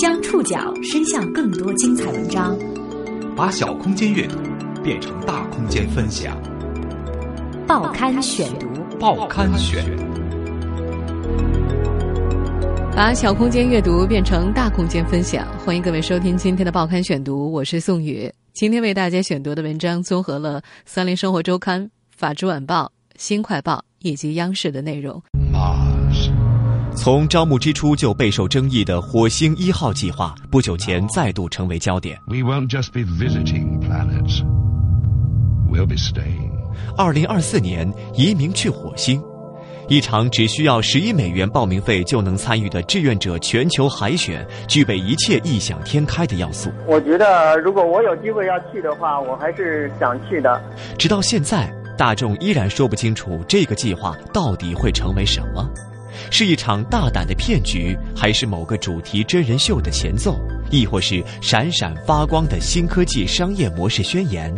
将触角伸向更多精彩文章，把小空间阅读变成大空间分享。报刊选读，报刊选，把小空间阅读变成大空间分享。欢迎各位收听今天的报刊选读，我是宋宇。今天为大家选读的文章综合了《三联生活周刊》、《法制晚报》、《新快报》以及央视的内容。从招募之初就备受争议的火星一号计划，不久前再度成为焦点。We won't just be visiting planets. We'll be staying. 二零二四年移民去火星，一场只需要十一美元报名费就能参与的志愿者全球海选，具备一切异想天开的要素。我觉得，如果我有机会要去的话，我还是想去的。直到现在，大众依然说不清楚这个计划到底会成为什么。是一场大胆的骗局，还是某个主题真人秀的前奏，亦或是闪闪发光的新科技商业模式宣言？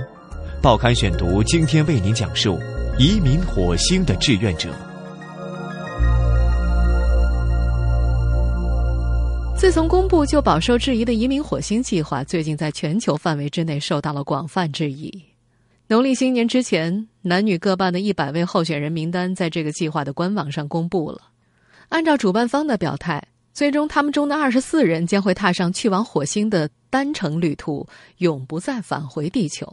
报刊选读今天为您讲述移民火星的志愿者。自从公布就饱受质疑的移民火星计划，最近在全球范围之内受到了广泛质疑。农历新年之前，男女各半的一百位候选人名单在这个计划的官网上公布了。按照主办方的表态，最终他们中的二十四人将会踏上去往火星的单程旅途，永不再返回地球。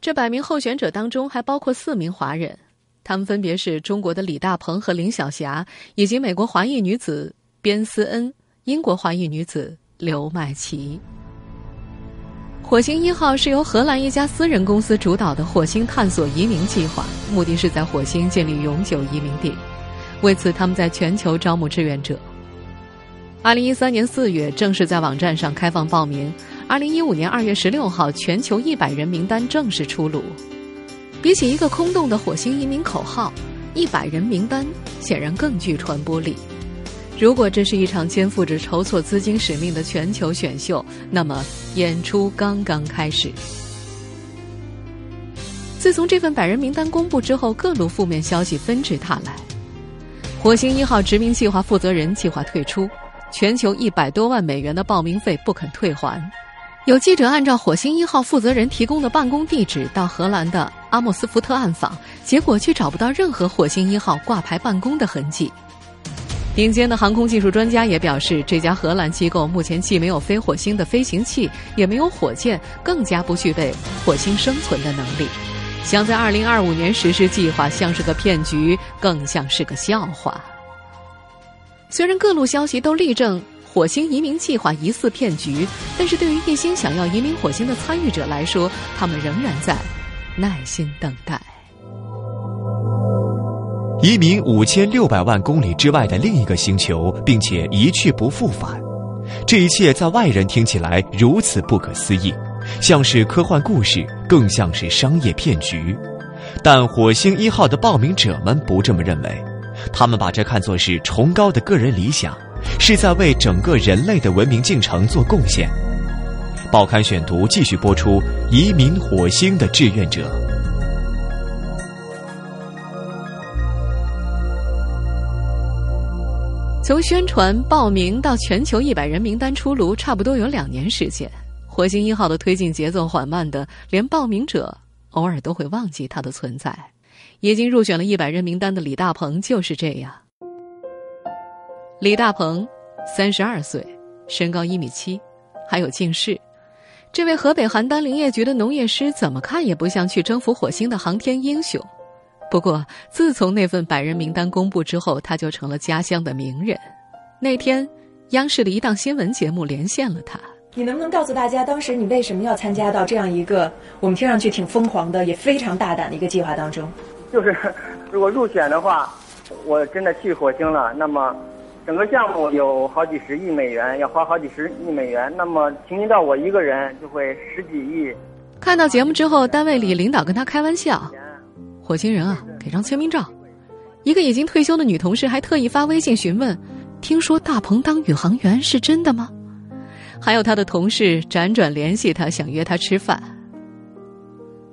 这百名候选者当中还包括四名华人，他们分别是中国的李大鹏和林晓霞，以及美国华裔女子边思恩、英国华裔女子刘麦琪。火星一号是由荷兰一家私人公司主导的火星探索移民计划，目的是在火星建立永久移民地。为此，他们在全球招募志愿者。二零一三年四月正式在网站上开放报名，二零一五年二月十六号，全球一百人名单正式出炉。比起一个空洞的火星移民口号，一百人名单显然更具传播力。如果这是一场肩负着筹措资金使命的全球选秀，那么演出刚刚开始。自从这份百人名单公布之后，各路负面消息纷至沓来。火星一号殖民计划负责人计划退出，全球一百多万美元的报名费不肯退还。有记者按照火星一号负责人提供的办公地址到荷兰的阿莫斯福特暗访，结果却找不到任何火星一号挂牌办公的痕迹。顶尖的航空技术专家也表示，这家荷兰机构目前既没有飞火星的飞行器，也没有火箭，更加不具备火星生存的能力。想在2025年实施计划，像是个骗局，更像是个笑话。虽然各路消息都力证火星移民计划疑似骗局，但是对于一心想要移民火星的参与者来说，他们仍然在耐心等待。移民五千六百万公里之外的另一个星球，并且一去不复返，这一切在外人听起来如此不可思议。像是科幻故事，更像是商业骗局。但火星一号的报名者们不这么认为，他们把这看作是崇高的个人理想，是在为整个人类的文明进程做贡献。报刊选读继续播出：移民火星的志愿者。从宣传报名到全球一百人名单出炉，差不多有两年时间。火星一号的推进节奏缓慢的，连报名者偶尔都会忘记它的存在。已经入选了一百人名单的李大鹏就是这样。李大鹏，三十二岁，身高一米七，还有近视。这位河北邯郸林业局的农业师，怎么看也不像去征服火星的航天英雄。不过，自从那份百人名单公布之后，他就成了家乡的名人。那天，央视的一档新闻节目连线了他。你能不能告诉大家，当时你为什么要参加到这样一个我们听上去挺疯狂的，也非常大胆的一个计划当中？就是如果入选的话，我真的去火星了，那么整个项目有好几十亿美元，要花好几十亿美元，那么平均到我一个人就会十几亿。看到节目之后，单位里领导跟他开玩笑：“火星人啊，给张签名照。”一个已经退休的女同事还特意发微信询问：“听说大鹏当宇航员是真的吗？”还有他的同事辗转联系他，想约他吃饭。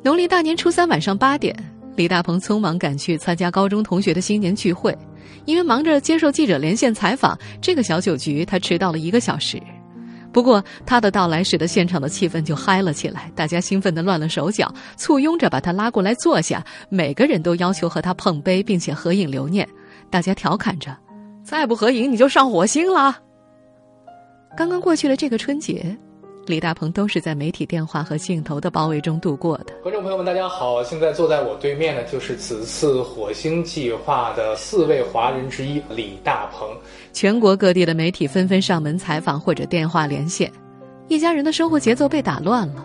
农历大年初三晚上八点，李大鹏匆忙赶去参加高中同学的新年聚会。因为忙着接受记者连线采访，这个小酒局他迟到了一个小时。不过他的到来使得现场的气氛就嗨了起来，大家兴奋的乱了手脚，簇拥着把他拉过来坐下，每个人都要求和他碰杯，并且合影留念。大家调侃着：“再不合影，你就上火星了。”刚刚过去的这个春节。李大鹏都是在媒体电话和镜头的包围中度过的。观众朋友们，大家好！现在坐在我对面的就是此次火星计划的四位华人之一李大鹏。全国各地的媒体纷纷上门采访或者电话连线，一家人的生活节奏被打乱了，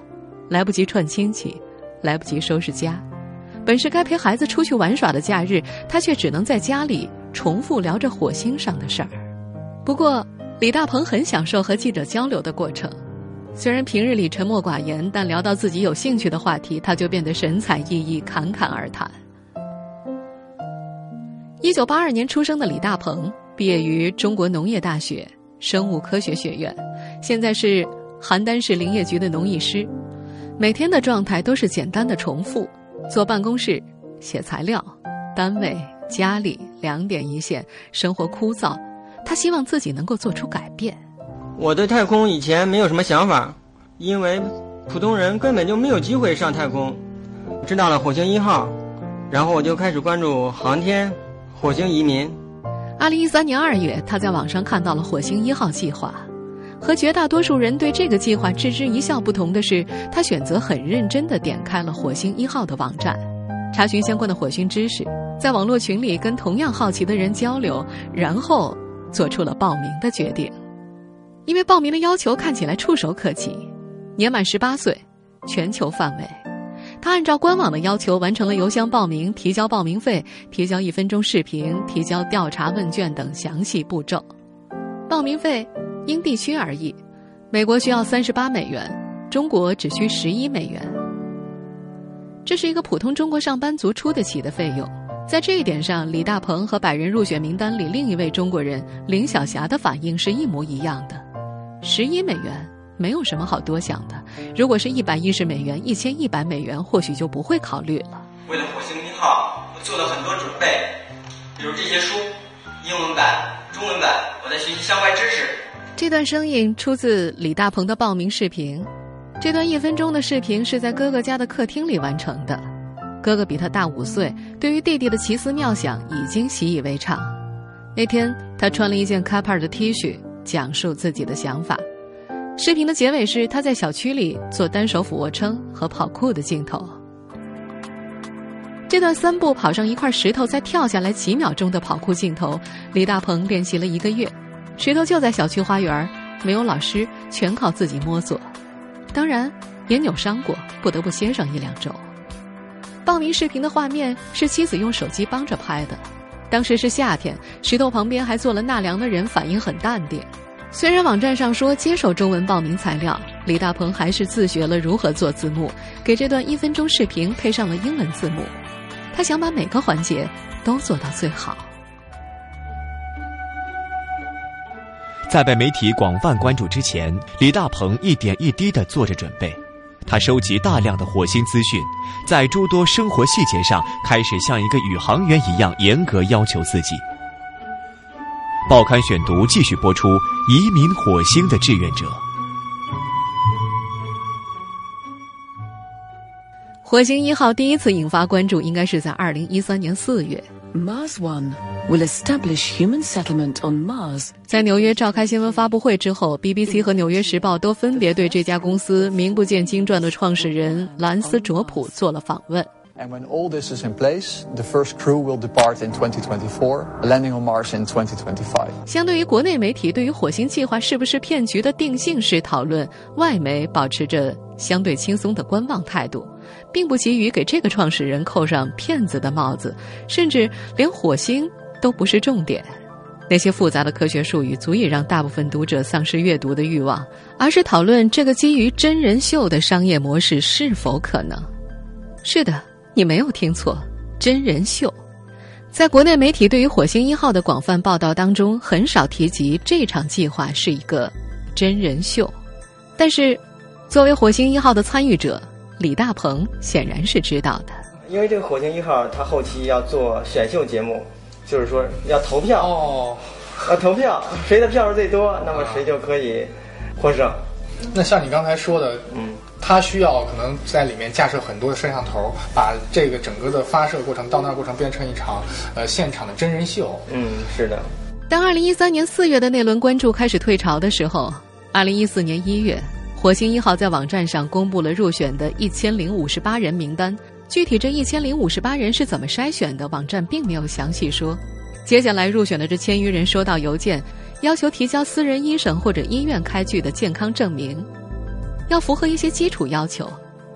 来不及串亲戚，来不及收拾家。本是该陪孩子出去玩耍的假日，他却只能在家里重复聊着火星上的事儿。不过，李大鹏很享受和记者交流的过程。虽然平日里沉默寡言，但聊到自己有兴趣的话题，他就变得神采奕奕、侃侃而谈。一九八二年出生的李大鹏，毕业于中国农业大学生物科学学院，现在是邯郸市林业局的农艺师。每天的状态都是简单的重复：坐办公室、写材料、单位、家里两点一线，生活枯燥。他希望自己能够做出改变。我对太空以前没有什么想法，因为普通人根本就没有机会上太空。知道了火星一号，然后我就开始关注航天、火星移民。二零一三年二月，他在网上看到了火星一号计划。和绝大多数人对这个计划置之一笑不同的是，他选择很认真地点开了火星一号的网站，查询相关的火星知识，在网络群里跟同样好奇的人交流，然后做出了报名的决定。因为报名的要求看起来触手可及，年满十八岁，全球范围。他按照官网的要求完成了邮箱报名、提交报名费、提交一分钟视频、提交调查问卷等详细步骤。报名费因地区而异，美国需要三十八美元，中国只需十一美元。这是一个普通中国上班族出得起的费用。在这一点上，李大鹏和百人入选名单里另一位中国人林晓霞的反应是一模一样的。十一美元没有什么好多想的，如果是一百一十美元、一千一百美元，或许就不会考虑了。为了火星一号，我做了很多准备，比如这些书，英文版、中文版，我在学习相关知识。这段声音出自李大鹏的报名视频，这段一分钟的视频是在哥哥家的客厅里完成的。哥哥比他大五岁，对于弟弟的奇思妙想已经习以为常。那天，他穿了一件 c a p a r 的 T 恤。讲述自己的想法。视频的结尾是他在小区里做单手俯卧撑和跑酷的镜头。这段三步跑上一块石头再跳下来几秒钟的跑酷镜头，李大鹏练习了一个月。石头就在小区花园，没有老师，全靠自己摸索。当然也扭伤过，不得不歇上一两周。报名视频的画面是妻子用手机帮着拍的。当时是夏天，石头旁边还坐了纳凉的人，反应很淡定。虽然网站上说接受中文报名材料，李大鹏还是自学了如何做字幕，给这段一分钟视频配上了英文字幕。他想把每个环节都做到最好。在被媒体广泛关注之前，李大鹏一点一滴的做着准备。他收集大量的火星资讯，在诸多生活细节上开始像一个宇航员一样严格要求自己。报刊选读继续播出：移民火星的志愿者。火星一号第一次引发关注，应该是在二零一三年四月。Mars One will establish human settlement on Mars。在纽约召开新闻发布会之后，BBC 和《纽约时报》都分别对这家公司名不见经传的创始人兰斯·卓普做了访问。And when all this is in place, the first crew will depart in 2024, landing on Mars in 2025. 相对于国内媒体对于火星计划是不是骗局的定性式讨论，外媒保持着相对轻松的观望态度，并不急于给这个创始人扣上骗子的帽子，甚至连火星都不是重点。那些复杂的科学术语足以让大部分读者丧失阅读的欲望，而是讨论这个基于真人秀的商业模式是否可能。是的。你没有听错，真人秀，在国内媒体对于火星一号的广泛报道当中，很少提及这场计划是一个真人秀。但是，作为火星一号的参与者，李大鹏显然是知道的。因为这个火星一号，它后期要做选秀节目，就是说要投票哦，要投票，谁的票数最多，那么谁就可以获胜。那像你刚才说的，嗯，他需要可能在里面架设很多的摄像头，把这个整个的发射过程到那过程变成一场呃现场的真人秀。嗯，是的。当二零一三年四月的那轮关注开始退潮的时候，二零一四年一月，火星一号在网站上公布了入选的一千零五十八人名单。具体这一千零五十八人是怎么筛选的，网站并没有详细说。接下来入选的这千余人收到邮件，要求提交私人医生或者医院开具的健康证明，要符合一些基础要求，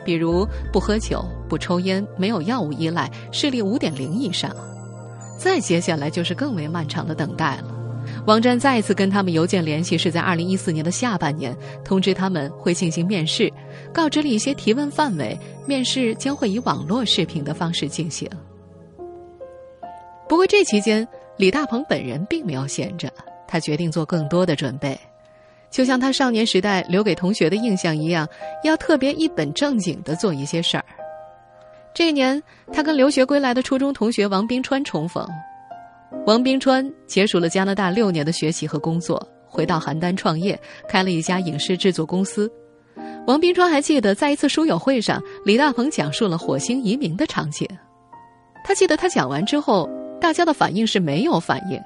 比如不喝酒、不抽烟、没有药物依赖、视力五点零以上。再接下来就是更为漫长的等待了。网站再一次跟他们邮件联系，是在二零一四年的下半年，通知他们会进行面试，告知了一些提问范围，面试将会以网络视频的方式进行。不过这期间，李大鹏本人并没有闲着，他决定做更多的准备，就像他少年时代留给同学的印象一样，要特别一本正经的做一些事儿。这一年，他跟留学归来的初中同学王冰川重逢。王冰川结束了加拿大六年的学习和工作，回到邯郸创业，开了一家影视制作公司。王冰川还记得，在一次书友会上，李大鹏讲述了火星移民的场景。他记得他讲完之后，大家的反应是没有反应。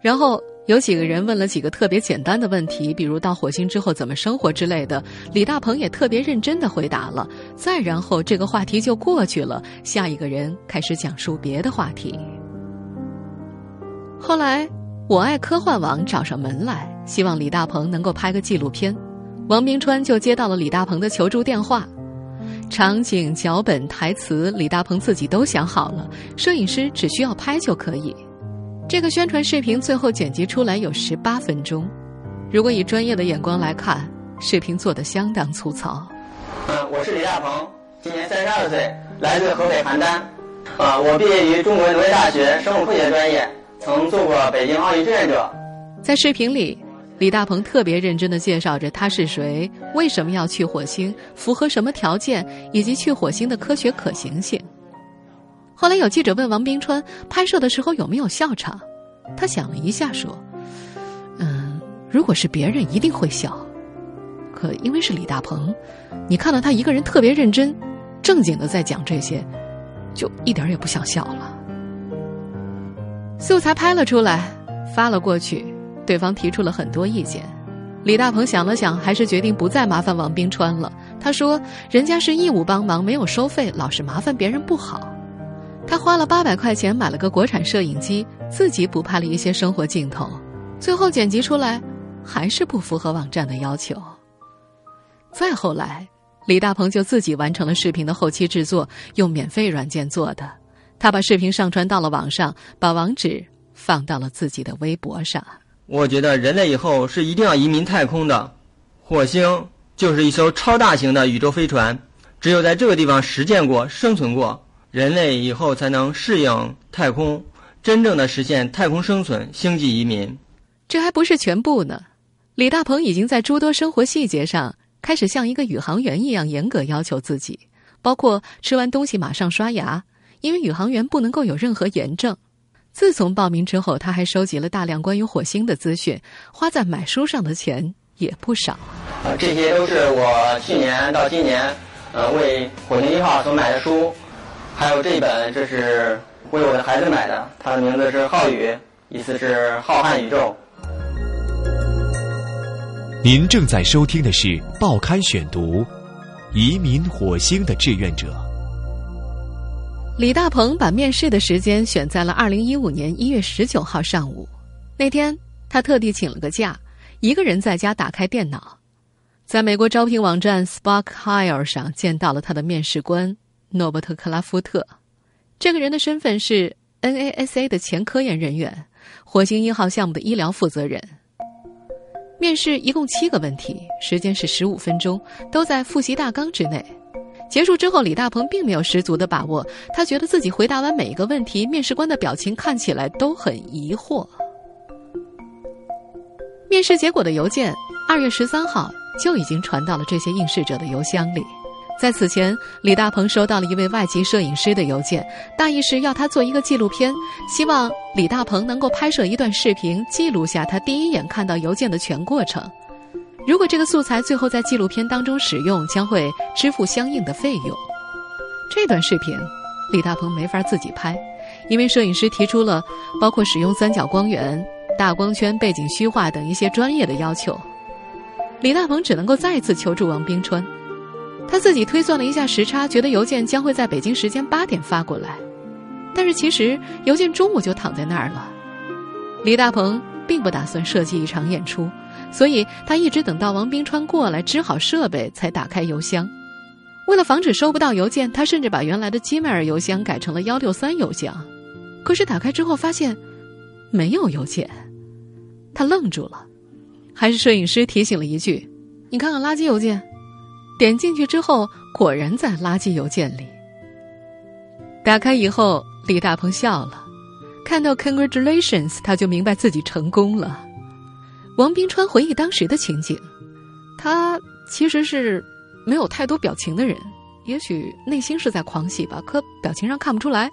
然后有几个人问了几个特别简单的问题，比如到火星之后怎么生活之类的。李大鹏也特别认真的回答了。再然后，这个话题就过去了，下一个人开始讲述别的话题。后来，我爱科幻网找上门来，希望李大鹏能够拍个纪录片。王冰川就接到了李大鹏的求助电话，场景、脚本、台词，李大鹏自己都想好了，摄影师只需要拍就可以。这个宣传视频最后剪辑出来有十八分钟，如果以专业的眼光来看，视频做的相当粗糙。嗯，我是李大鹏，今年三十二岁，来自河北邯郸。啊，我毕业于中国农业大学生物科学专业。曾做过北京奥运志愿者。在视频里，李大鹏特别认真的介绍着他是谁，为什么要去火星，符合什么条件，以及去火星的科学可行性。后来有记者问王冰川，拍摄的时候有没有笑场？他想了一下说：“嗯，如果是别人一定会笑，可因为是李大鹏，你看到他一个人特别认真、正经的在讲这些，就一点也不想笑了。”素材拍了出来，发了过去，对方提出了很多意见。李大鹏想了想，还是决定不再麻烦王冰川了。他说：“人家是义务帮忙，没有收费，老是麻烦别人不好。”他花了八百块钱买了个国产摄影机，自己补拍了一些生活镜头，最后剪辑出来还是不符合网站的要求。再后来，李大鹏就自己完成了视频的后期制作，用免费软件做的。他把视频上传到了网上，把网址放到了自己的微博上。我觉得人类以后是一定要移民太空的，火星就是一艘超大型的宇宙飞船，只有在这个地方实践过、生存过，人类以后才能适应太空，真正的实现太空生存、星际移民。这还不是全部呢，李大鹏已经在诸多生活细节上开始像一个宇航员一样严格要求自己，包括吃完东西马上刷牙。因为宇航员不能够有任何炎症。自从报名之后，他还收集了大量关于火星的资讯，花在买书上的钱也不少。呃，这些都是我去年到今年，呃，为火星一号所买的书，还有这一本，这是为我的孩子买的，他的名字是浩宇，意思是浩瀚宇宙。您正在收听的是《报刊选读》，移民火星的志愿者。李大鹏把面试的时间选在了二零一五年一月十九号上午。那天，他特地请了个假，一个人在家打开电脑，在美国招聘网站 Spark Hire 上见到了他的面试官诺伯特·克拉夫特。这个人的身份是 NASA 的前科研人员，火星一号项目的医疗负责人。面试一共七个问题，时间是十五分钟，都在复习大纲之内。结束之后，李大鹏并没有十足的把握。他觉得自己回答完每一个问题，面试官的表情看起来都很疑惑。面试结果的邮件二月十三号就已经传到了这些应试者的邮箱里。在此前，李大鹏收到了一位外籍摄影师的邮件，大意是要他做一个纪录片，希望李大鹏能够拍摄一段视频，记录下他第一眼看到邮件的全过程。如果这个素材最后在纪录片当中使用，将会支付相应的费用。这段视频，李大鹏没法自己拍，因为摄影师提出了包括使用三角光源、大光圈、背景虚化等一些专业的要求。李大鹏只能够再次求助王冰川。他自己推算了一下时差，觉得邮件将会在北京时间八点发过来，但是其实邮件中午就躺在那儿了。李大鹏并不打算设计一场演出，所以他一直等到王冰川过来支好设备才打开邮箱。为了防止收不到邮件，他甚至把原来的 Gmail 邮箱改成了幺六三邮箱。可是打开之后发现没有邮件，他愣住了。还是摄影师提醒了一句：“你看看垃圾邮件。”点进去之后，果然在垃圾邮件里。打开以后，李大鹏笑了，看到 “Congratulations”，他就明白自己成功了。王冰川回忆当时的情景，他其实是没有太多表情的人，也许内心是在狂喜吧，可表情上看不出来。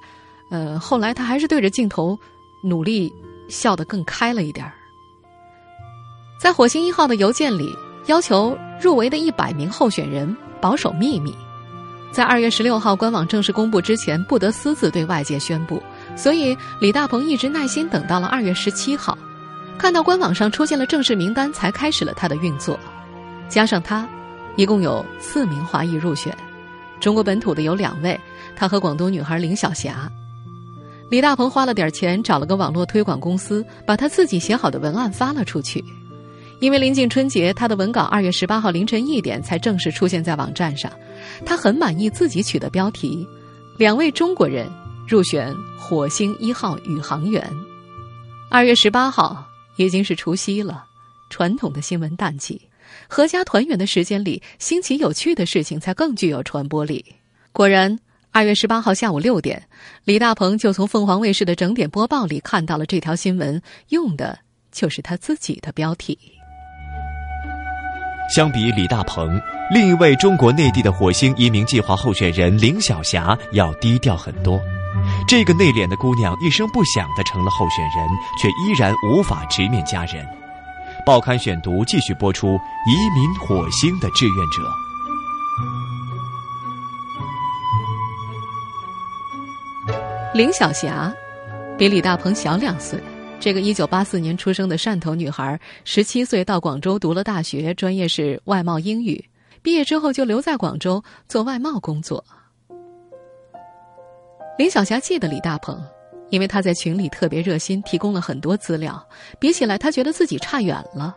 呃，后来他还是对着镜头努力笑得更开了一点儿。在火星一号的邮件里。要求入围的一百名候选人保守秘密，在二月十六号官网正式公布之前，不得私自对外界宣布。所以李大鹏一直耐心等到了二月十七号，看到官网上出现了正式名单，才开始了他的运作。加上他，一共有四名华裔入选，中国本土的有两位，他和广东女孩林晓霞。李大鹏花了点钱找了个网络推广公司，把他自己写好的文案发了出去。因为临近春节，他的文稿二月十八号凌晨一点才正式出现在网站上。他很满意自己取的标题：“两位中国人入选火星一号宇航员。”二月十八号已经是除夕了，传统的新闻淡季，阖家团圆的时间里，新奇有趣的事情才更具有传播力。果然，二月十八号下午六点，李大鹏就从凤凰卫视的整点播报里看到了这条新闻，用的就是他自己的标题。相比李大鹏，另一位中国内地的火星移民计划候选人林晓霞要低调很多。这个内敛的姑娘一声不响的成了候选人，却依然无法直面家人。报刊选读继续播出移民火星的志愿者。林晓霞比李大鹏小两岁。这个一九八四年出生的汕头女孩，十七岁到广州读了大学，专业是外贸英语。毕业之后就留在广州做外贸工作。林晓霞记得李大鹏，因为他在群里特别热心，提供了很多资料。比起来，他觉得自己差远了。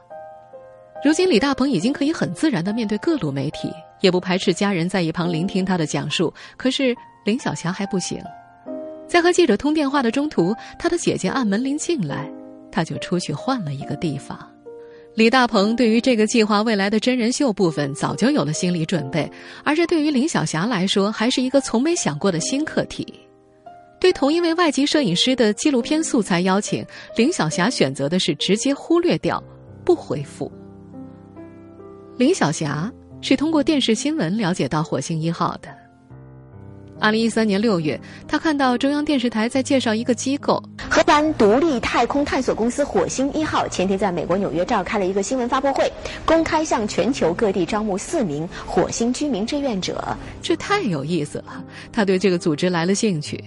如今，李大鹏已经可以很自然的面对各路媒体，也不排斥家人在一旁聆听他的讲述。可是林晓霞还不行。在和记者通电话的中途，他的姐姐按门铃进来，他就出去换了一个地方。李大鹏对于这个计划未来的真人秀部分早就有了心理准备，而这对于林晓霞来说还是一个从没想过的新课题。对同一位外籍摄影师的纪录片素材邀请，林晓霞选择的是直接忽略掉，不回复。林晓霞是通过电视新闻了解到火星一号的。二零一三年六月，他看到中央电视台在介绍一个机构——荷兰独立太空探索公司“火星一号”。前天在美国纽约召开了一个新闻发布会，公开向全球各地招募四名火星居民志愿者。这太有意思了，他对这个组织来了兴趣。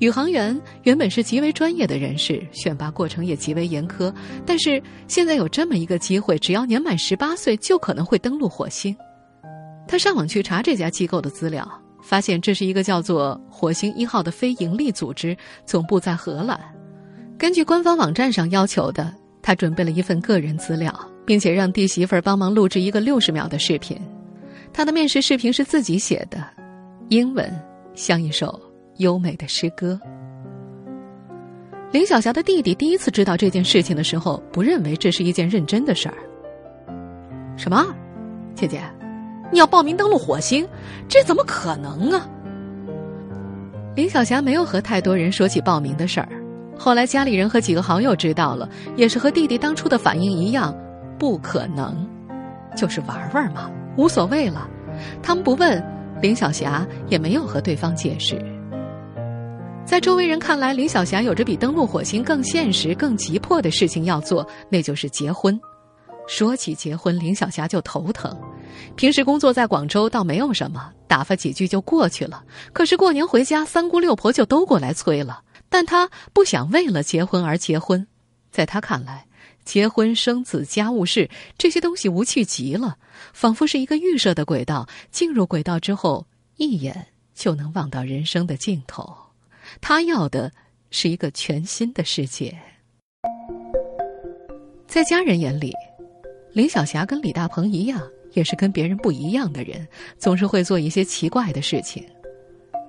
宇航员原本是极为专业的人士，选拔过程也极为严苛，但是现在有这么一个机会，只要年满十八岁就可能会登陆火星。他上网去查这家机构的资料。发现这是一个叫做“火星一号”的非营利组织，总部在荷兰。根据官方网站上要求的，他准备了一份个人资料，并且让弟媳妇儿帮忙录制一个六十秒的视频。他的面试视频是自己写的，英文像一首优美的诗歌。林晓霞的弟弟第一次知道这件事情的时候，不认为这是一件认真的事儿。什么，姐姐？你要报名登陆火星，这怎么可能啊？林晓霞没有和太多人说起报名的事儿。后来家里人和几个好友知道了，也是和弟弟当初的反应一样，不可能，就是玩玩嘛，无所谓了。他们不问，林小霞也没有和对方解释。在周围人看来，林小霞有着比登陆火星更现实、更急迫的事情要做，那就是结婚。说起结婚，林小霞就头疼。平时工作在广州倒没有什么，打发几句就过去了。可是过年回家，三姑六婆就都过来催了。但她不想为了结婚而结婚，在她看来，结婚、生子、家务事这些东西无趣极了，仿佛是一个预设的轨道。进入轨道之后，一眼就能望到人生的尽头。他要的是一个全新的世界。在家人眼里。林小霞跟李大鹏一样，也是跟别人不一样的人，总是会做一些奇怪的事情。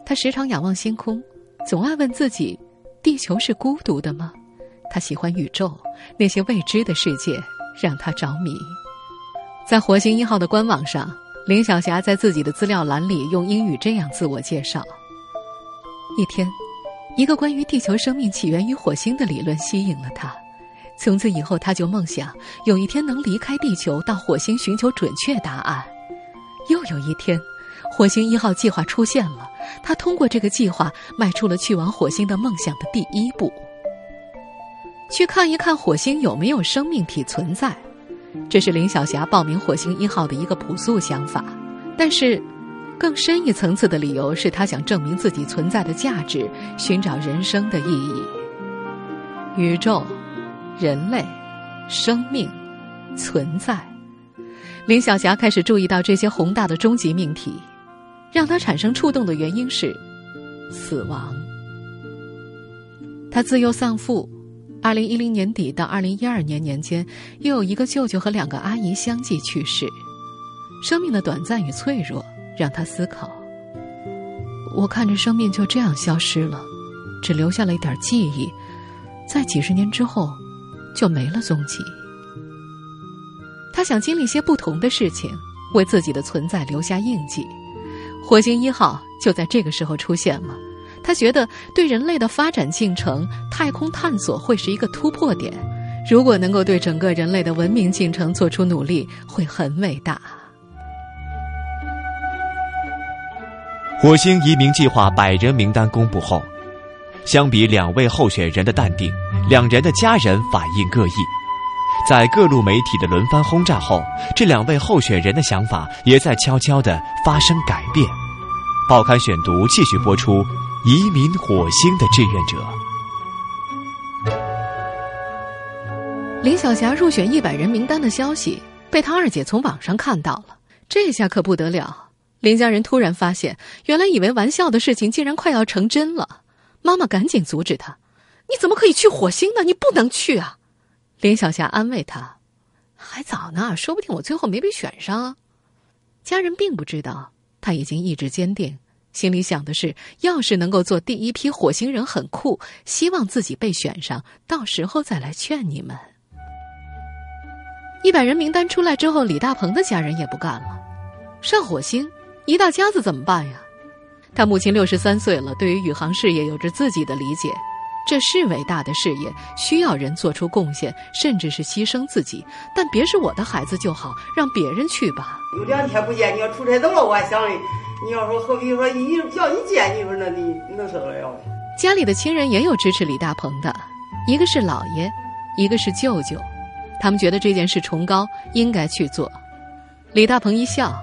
他时常仰望星空，总爱问自己：地球是孤独的吗？他喜欢宇宙，那些未知的世界让他着迷。在火星一号的官网上，林小霞在自己的资料栏里用英语这样自我介绍：一天，一个关于地球生命起源于火星的理论吸引了他。从此以后，他就梦想有一天能离开地球，到火星寻求准确答案。又有一天，火星一号计划出现了，他通过这个计划迈出了去往火星的梦想的第一步。去看一看火星有没有生命体存在，这是林晓霞报名火星一号的一个朴素想法。但是，更深一层次的理由是他想证明自己存在的价值，寻找人生的意义。宇宙。人类，生命，存在。林小霞开始注意到这些宏大的终极命题，让她产生触动的原因是死亡。她自幼丧父，二零一零年底到二零一二年年间，又有一个舅舅和两个阿姨相继去世。生命的短暂与脆弱，让他思考：我看着生命就这样消失了，只留下了一点记忆，在几十年之后。就没了踪迹。他想经历些不同的事情，为自己的存在留下印记。火星一号就在这个时候出现了。他觉得对人类的发展进程，太空探索会是一个突破点。如果能够对整个人类的文明进程做出努力，会很伟大。火星移民计划百人名单公布后。相比两位候选人的淡定，两人的家人反应各异。在各路媒体的轮番轰炸后，这两位候选人的想法也在悄悄地发生改变。报刊选读继续播出：移民火星的志愿者。林小霞入选一百人名单的消息被她二姐从网上看到了，这下可不得了。林家人突然发现，原来以为玩笑的事情竟然快要成真了。妈妈赶紧阻止他：“你怎么可以去火星呢？你不能去啊！”林小霞安慰他：“还早呢，说不定我最后没被选上。”家人并不知道他已经意志坚定，心里想的是：要是能够做第一批火星人很酷，希望自己被选上，到时候再来劝你们。一百人名单出来之后，李大鹏的家人也不干了：“上火星，一大家子怎么办呀？”他母亲六十三岁了，对于宇航事业有着自己的理解。这是伟大的事业，需要人做出贡献，甚至是牺牲自己。但别是我的孩子就好，让别人去吧。有两天不见，你要出差走了，我还想的。你要说何必说一叫一见，你说那你能受得了？家里的亲人也有支持李大鹏的，一个是姥爷，一个是舅舅，他们觉得这件事崇高，应该去做。李大鹏一笑，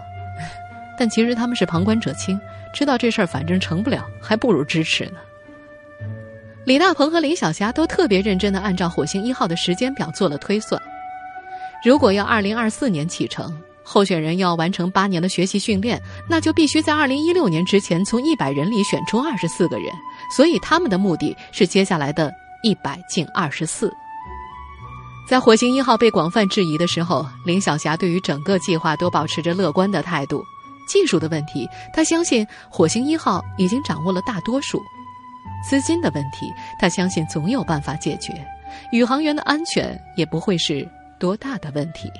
但其实他们是旁观者清。知道这事儿反正成不了，还不如支持呢。李大鹏和林小霞都特别认真的按照火星一号的时间表做了推算。如果要二零二四年启程，候选人要完成八年的学习训练，那就必须在二零一六年之前从一百人里选出二十四个人。所以他们的目的是接下来的一百进二十四。在火星一号被广泛质疑的时候，林小霞对于整个计划都保持着乐观的态度。技术的问题，他相信火星一号已经掌握了大多数；资金的问题，他相信总有办法解决；宇航员的安全也不会是多大的问题。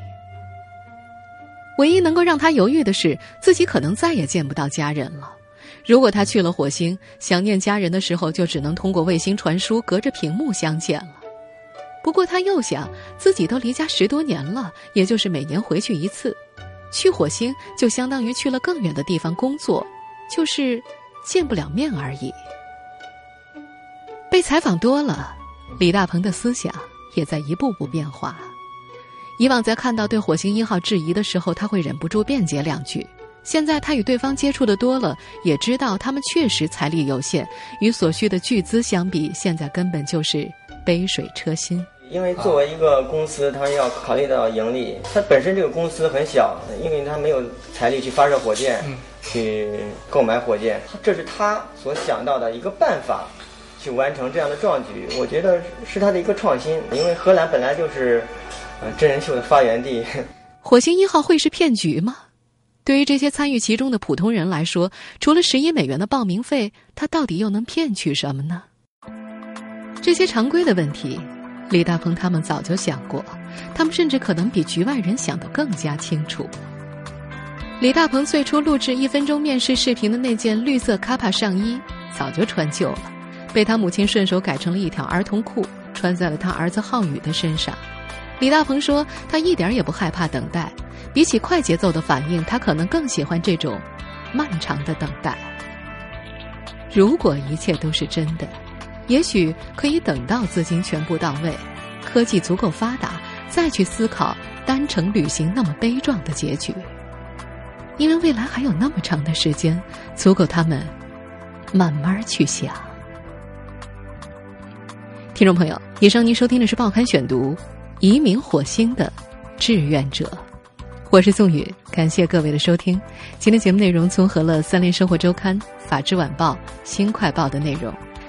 唯一能够让他犹豫的是，自己可能再也见不到家人了。如果他去了火星，想念家人的时候，就只能通过卫星传输，隔着屏幕相见了。不过他又想，自己都离家十多年了，也就是每年回去一次。去火星就相当于去了更远的地方工作，就是见不了面而已。被采访多了，李大鹏的思想也在一步步变化。以往在看到对火星一号质疑的时候，他会忍不住辩解两句。现在他与对方接触的多了，也知道他们确实财力有限，与所需的巨资相比，现在根本就是杯水车薪。因为作为一个公司，它要考虑到盈利，它本身这个公司很小，因为它没有财力去发射火箭，去购买火箭，这是他所想到的一个办法，去完成这样的壮举。我觉得是他的一个创新，因为荷兰本来就是呃真人秀的发源地。火星一号会是骗局吗？对于这些参与其中的普通人来说，除了十一美元的报名费，他到底又能骗取什么呢？这些常规的问题，李大鹏他们早就想过，他们甚至可能比局外人想得更加清楚。李大鹏最初录制一分钟面试视频的那件绿色卡帕上衣，早就穿旧了，被他母亲顺手改成了一条儿童裤，穿在了他儿子浩宇的身上。李大鹏说，他一点也不害怕等待。比起快节奏的反应，他可能更喜欢这种漫长的等待。如果一切都是真的，也许可以等到资金全部到位，科技足够发达，再去思考单程旅行那么悲壮的结局。因为未来还有那么长的时间，足够他们慢慢去想。听众朋友，以上您收听的是《报刊选读》，移民火星的志愿者。我是宋宇，感谢各位的收听。今天节目内容综合了《三联生活周刊》《法制晚报》《新快报》的内容。